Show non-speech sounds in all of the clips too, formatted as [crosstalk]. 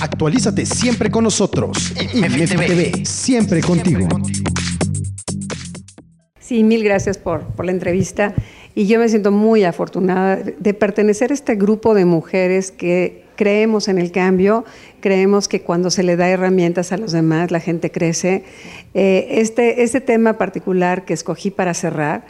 Actualízate siempre con nosotros. IMEF TV, siempre contigo. Sí, mil gracias por, por la entrevista. Y yo me siento muy afortunada de pertenecer a este grupo de mujeres que creemos en el cambio, creemos que cuando se le da herramientas a los demás, la gente crece. Eh, este, este tema particular que escogí para cerrar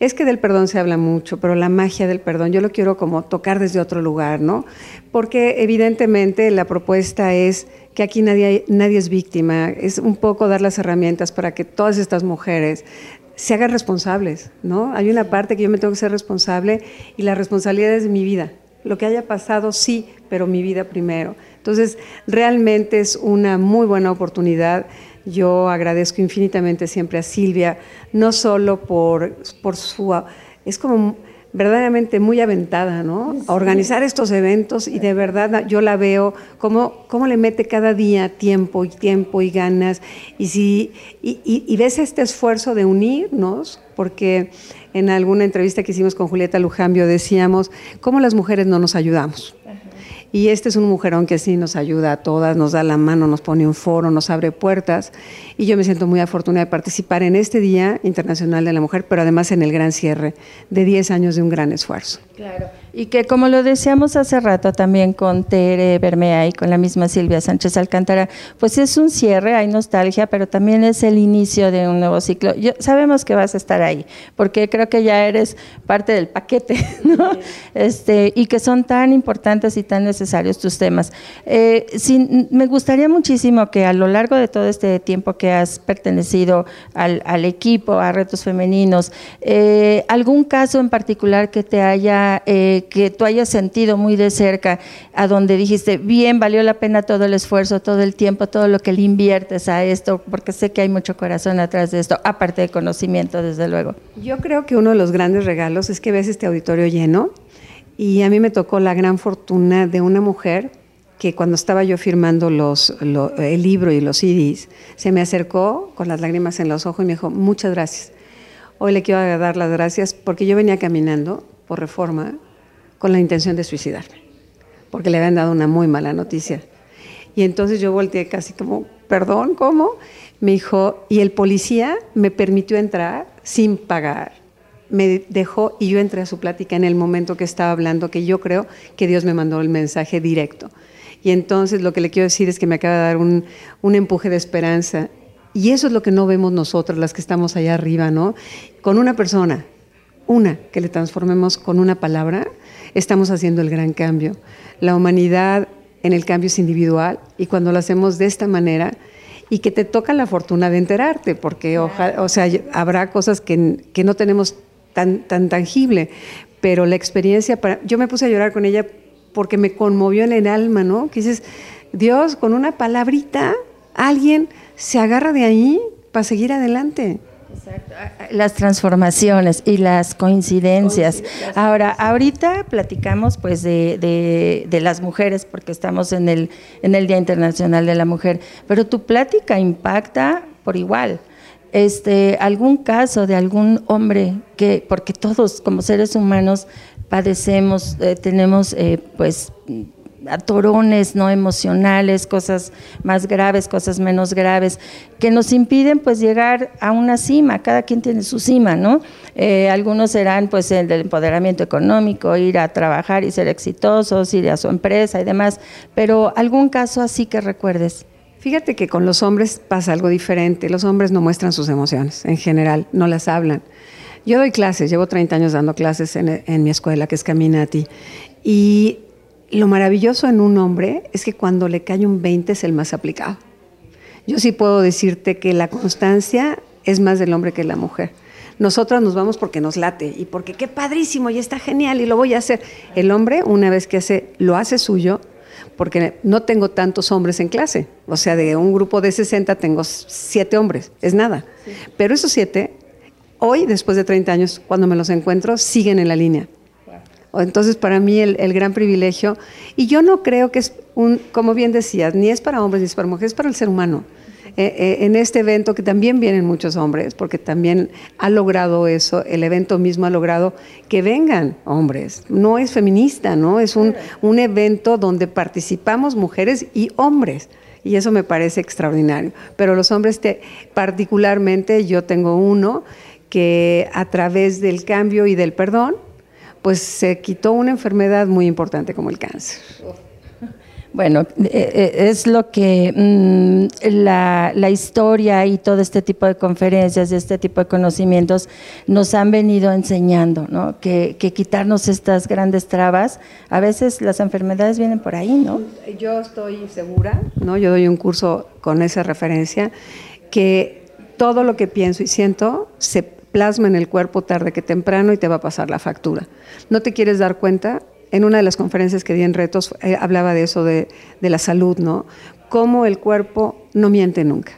es que del perdón se habla mucho, pero la magia del perdón yo lo quiero como tocar desde otro lugar, ¿no? Porque evidentemente la propuesta es que aquí nadie, nadie es víctima, es un poco dar las herramientas para que todas estas mujeres se hagan responsables, ¿no? Hay una parte que yo me tengo que ser responsable y la responsabilidad es de mi vida. Lo que haya pasado, sí, pero mi vida primero. Entonces, realmente es una muy buena oportunidad. Yo agradezco infinitamente siempre a Silvia, no solo por, por su... Es como verdaderamente muy aventada, ¿no? A organizar estos eventos y de verdad yo la veo cómo, cómo le mete cada día tiempo y tiempo y ganas. Y, si, y, y, ves este esfuerzo de unirnos, porque en alguna entrevista que hicimos con Julieta Lujambio decíamos, ¿cómo las mujeres no nos ayudamos? Y este es un mujerón que sí nos ayuda a todas, nos da la mano, nos pone un foro, nos abre puertas. Y yo me siento muy afortunada de participar en este Día Internacional de la Mujer, pero además en el gran cierre de 10 años de un gran esfuerzo. Claro. Y que como lo decíamos hace rato también con Tere Bermea y con la misma Silvia Sánchez Alcántara, pues es un cierre, hay nostalgia, pero también es el inicio de un nuevo ciclo. Yo, sabemos que vas a estar ahí, porque creo que ya eres parte del paquete, [laughs] ¿no? Este, y que son tan importantes y tan necesarios tus temas. Eh, me gustaría muchísimo que a lo largo de todo este tiempo que has pertenecido al, equipo, a Retos Femeninos, eh, algún caso en particular que te haya... Eh, que tú hayas sentido muy de cerca, a donde dijiste, bien, valió la pena todo el esfuerzo, todo el tiempo, todo lo que le inviertes a esto, porque sé que hay mucho corazón atrás de esto, aparte de conocimiento, desde luego. Yo creo que uno de los grandes regalos es que ves este auditorio lleno y a mí me tocó la gran fortuna de una mujer que cuando estaba yo firmando los, el libro y los CDs, se me acercó con las lágrimas en los ojos y me dijo, muchas gracias. Hoy le quiero dar las gracias porque yo venía caminando por reforma con la intención de suicidarme, porque le habían dado una muy mala noticia. Y entonces yo volteé casi como, perdón, ¿cómo? Me dijo, y el policía me permitió entrar sin pagar. Me dejó y yo entré a su plática en el momento que estaba hablando, que yo creo que Dios me mandó el mensaje directo. Y entonces lo que le quiero decir es que me acaba de dar un, un empuje de esperanza. Y eso es lo que no vemos nosotros, las que estamos allá arriba, ¿no? Con una persona, una, que le transformemos con una palabra, estamos haciendo el gran cambio. La humanidad en el cambio es individual y cuando lo hacemos de esta manera y que te toca la fortuna de enterarte, porque o sea, habrá cosas que, que, no tenemos tan, tan tangible, pero la experiencia, para, yo me puse a llorar con ella porque me conmovió en el alma, ¿no? Que dices, Dios, con una palabrita, alguien se agarra de ahí para seguir adelante. Exacto. Las transformaciones y las coincidencias. Ahora, ahorita platicamos pues de, de, las mujeres porque estamos en el, en el Día Internacional de la Mujer, pero tu plática impacta por igual. Este, algún caso de algún hombre que, porque todos como seres humanos padecemos, eh, tenemos eh, pues atorones no emocionales, cosas más graves, cosas menos graves, que nos impiden pues llegar a una cima, cada quien tiene su cima, ¿no? Eh, algunos serán pues el del empoderamiento económico, ir a trabajar y ser exitosos, ir a su empresa y demás, pero algún caso así que recuerdes. Fíjate que con los hombres pasa algo diferente, los hombres no muestran sus emociones en general, no las hablan. Yo doy clases, llevo 30 años dando clases en, en mi escuela, que es Caminati, y lo maravilloso en un hombre es que cuando le cae un 20 es el más aplicado. Yo sí puedo decirte que la constancia es más del hombre que de la mujer. Nosotras nos vamos porque nos late y porque qué padrísimo y está genial y lo voy a hacer. El hombre, una vez que hace, lo hace suyo, porque no tengo tantos hombres en clase. O sea, de un grupo de 60 tengo siete hombres, es nada. Pero esos siete, hoy, después de 30 años, cuando me los encuentro, siguen en la línea. Entonces, para mí el, gran privilegio, y yo no creo que es un, como bien decías, ni es para hombres ni es para mujeres, es para el ser humano. eh, eh, en este evento que también vienen muchos hombres, porque también ha logrado eso, el evento mismo ha logrado que vengan hombres. No es feminista, ¿no? Es un, un evento donde participamos mujeres y hombres y eso me parece extraordinario. Pero los hombres, te, particularmente yo tengo uno que a través del cambio y del perdón, pues se quitó una enfermedad muy importante como el cáncer. Bueno, eh, eh, es lo que mm, la, historia y todo este tipo de conferencias, este tipo de conocimientos nos han venido enseñando, ¿no? Que, quitarnos estas grandes trabas, a veces las enfermedades vienen por ahí, ¿no? Yo estoy segura, ¿no? Yo doy un curso con esa referencia, que todo lo que pienso y siento se plasma en el cuerpo tarde que temprano y te va a pasar la factura. No te quieres dar cuenta, en una de las conferencias que di en Retos eh, hablaba de eso, de, la salud, ¿no? Cómo el cuerpo no miente nunca.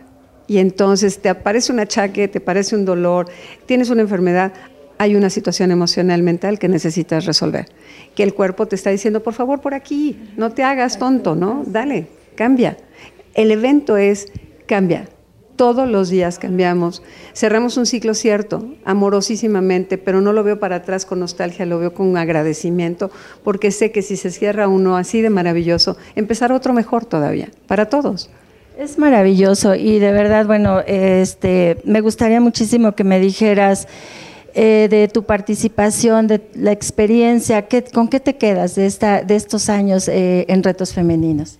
Y entonces te aparece un achaque, te aparece un dolor, tienes una enfermedad, hay una situación emocional, mental que necesitas resolver. Que el cuerpo te está diciendo, por favor, por aquí, no te hagas tonto, ¿no? Dale, cambia. El evento es cambia, todos los días cambiamos. Cerramos un ciclo cierto, amorosísimamente, pero no lo veo para atrás con nostalgia, lo veo con agradecimiento, porque sé que si se cierra uno así de maravilloso, empezar otro mejor todavía, para todos. Es maravilloso y de verdad, bueno, este, me gustaría muchísimo que me dijeras eh, de tu participación, de la experiencia, ¿con qué te quedas de, esta, de estos años eh, en retos femeninos?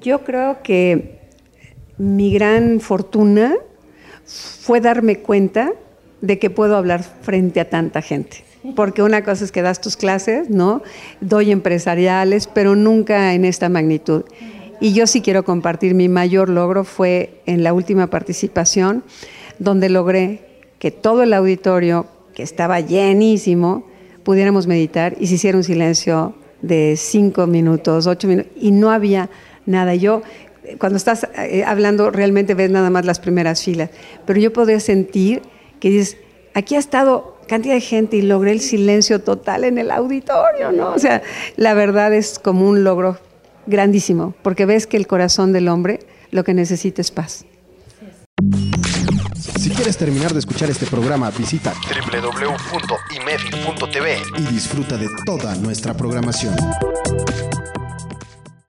Yo creo que mi gran fortuna fue darme cuenta de que puedo hablar frente a tanta gente. Porque una cosa es que das tus clases, ¿no? Doy empresariales, pero nunca en esta magnitud. Y yo sí quiero compartir, mi mayor logro fue en la última participación, donde logré que todo el auditorio, que estaba llenísimo, pudiéramos meditar y se hiciera un silencio de cinco minutos, ocho minutos, y no había nada. Yo cuando estás eh, hablando realmente ves nada más las primeras filas, pero yo podría sentir que dices, aquí ha estado cantidad de gente y logré el silencio total en el auditorio, ¿no? O sea, la verdad es como un logro grandísimo, porque ves que el corazón del hombre lo que necesita es paz. Si quieres terminar de escuchar este programa, visita www.imed.tv y disfruta de toda nuestra programación.